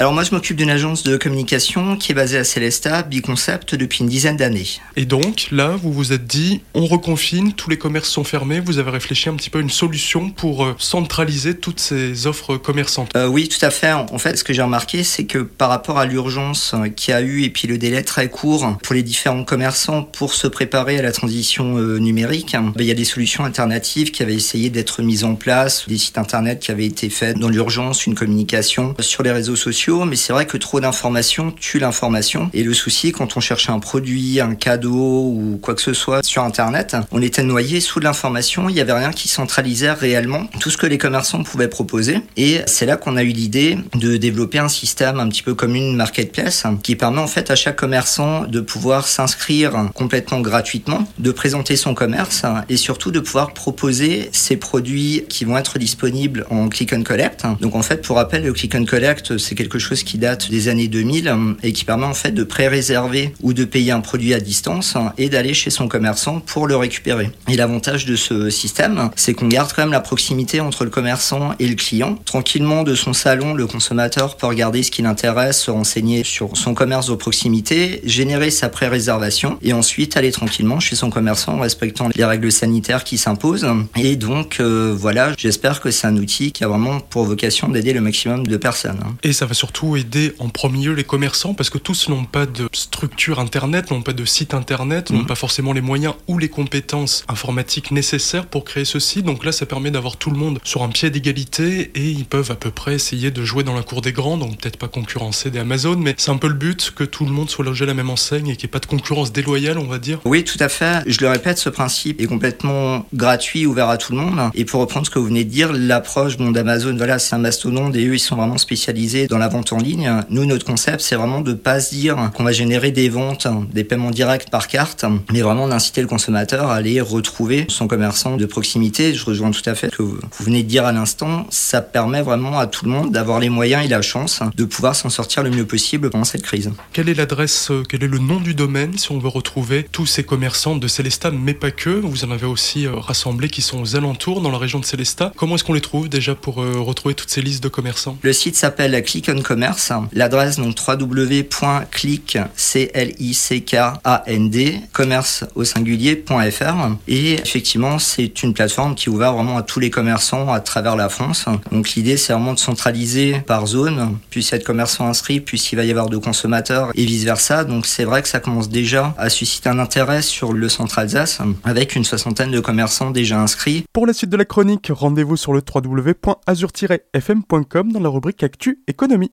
Alors moi je m'occupe d'une agence de communication qui est basée à Célesta, Biconcept, depuis une dizaine d'années. Et donc là, vous vous êtes dit, on reconfine, tous les commerces sont fermés, vous avez réfléchi un petit peu à une solution pour euh, centraliser toutes ces offres commerçantes. Euh, oui, tout à fait. En fait, ce que j'ai remarqué, c'est que par rapport à l'urgence euh, qu'il y a eu et puis le délai très court pour les différents commerçants pour se préparer à la transition numérique, ben, il y a des solutions alternatives qui avaient essayé d'être mises en place, des sites internet qui avaient été faits dans l'urgence, une communication sur les réseaux sociaux, mais c'est vrai que trop d'informations tue l'information. Et le souci, quand on cherchait un produit, un cadeau ou quoi que ce soit sur internet, on était noyé sous l'information, il n'y avait rien qui centralisait réellement tout ce que les commerçants pouvaient proposer. Et c'est là qu'on a eu l'idée de développer un système un petit peu comme une marketplace qui permet en fait à chaque commerçant de pouvoir s'inscrire complètement gratuitement, de présenter son commerce et surtout de pouvoir proposer ses produits qui vont être disponibles en click and collect. Donc en fait, pour rappel, le click and collect, c'est quelque chose qui date des années 2000 et qui permet en fait de pré-réserver ou de payer un produit à distance et d'aller chez son commerçant pour le récupérer. Et l'avantage de ce système, c'est qu'on garde quand même la proximité entre le commerçant et le client. Tranquillement de son salon, le consommateur peut regarder ce qui l'intéresse, se renseigner sur son commerce de proximité, générer sa pré-réservation et ensuite aller tranquillement chez son commerçant en respectant les règles sanitaires qui s'imposent. Et donc euh, voilà, j'espère que c'est un outil qui a vraiment pour vocation d'aider le maximum de personnes. Et ça surtout aider en premier lieu les commerçants parce que tous n'ont pas de structure internet, n'ont pas de site internet, n'ont Mhm. pas forcément les moyens ou les compétences informatiques nécessaires pour créer ce site. Donc là, ça permet d'avoir tout le monde sur un pied d'égalité et ils peuvent à peu près essayer de jouer dans la cour des grands, donc peut-être pas concurrencer des Amazon, mais c'est un peu le but que tout le monde soit logé à la même enseigne et qu'il n'y ait pas de concurrence déloyale, on va dire. Oui, tout à fait. Je le répète, ce principe est complètement gratuit, ouvert à tout le monde. Et pour reprendre ce que vous venez de dire, l'approche bon, d'Amazon, voilà, c'est un mastodonte et eux, ils sont vraiment spécialisés dans la vente en ligne. Nous, notre concept, c'est vraiment de pas se dire qu'on va générer des ventes, des paiements directs par carte, mais vraiment d'inciter le consommateur à aller retrouver son commerçant de proximité. Je rejoins tout à fait ce que vous venez de dire à l'instant. Ça permet vraiment à tout le monde d'avoir les moyens et la chance de pouvoir s'en sortir le mieux possible pendant cette crise. Quelle est l'adresse, euh, quel est le nom du domaine si on veut retrouver tous ces commerçants de Célestat, mais pas que? Vous en avez aussi euh, rassemblés qui sont aux alentours dans la région de Célestat. Comment est-ce qu'on les trouve déjà pour euh, retrouver toutes ces listes de commerçants? Le site s'appelle Click on Commerce. L'adresse donc www.click c l i c k a n d commerce au singulier.fr et effectivement c'est une plateforme qui est vraiment à tous les commerçants à travers la France. Donc l'idée c'est vraiment de centraliser par zone, puis être commerçant inscrit, puis s'il va y avoir de consommateurs et vice versa. Donc c'est vrai que ça commence déjà à susciter un intérêt sur le centre Alsace avec une soixantaine de commerçants déjà inscrits. Pour la suite de la chronique, rendez-vous sur le www.azur-fm.com dans la rubrique Actu Économie.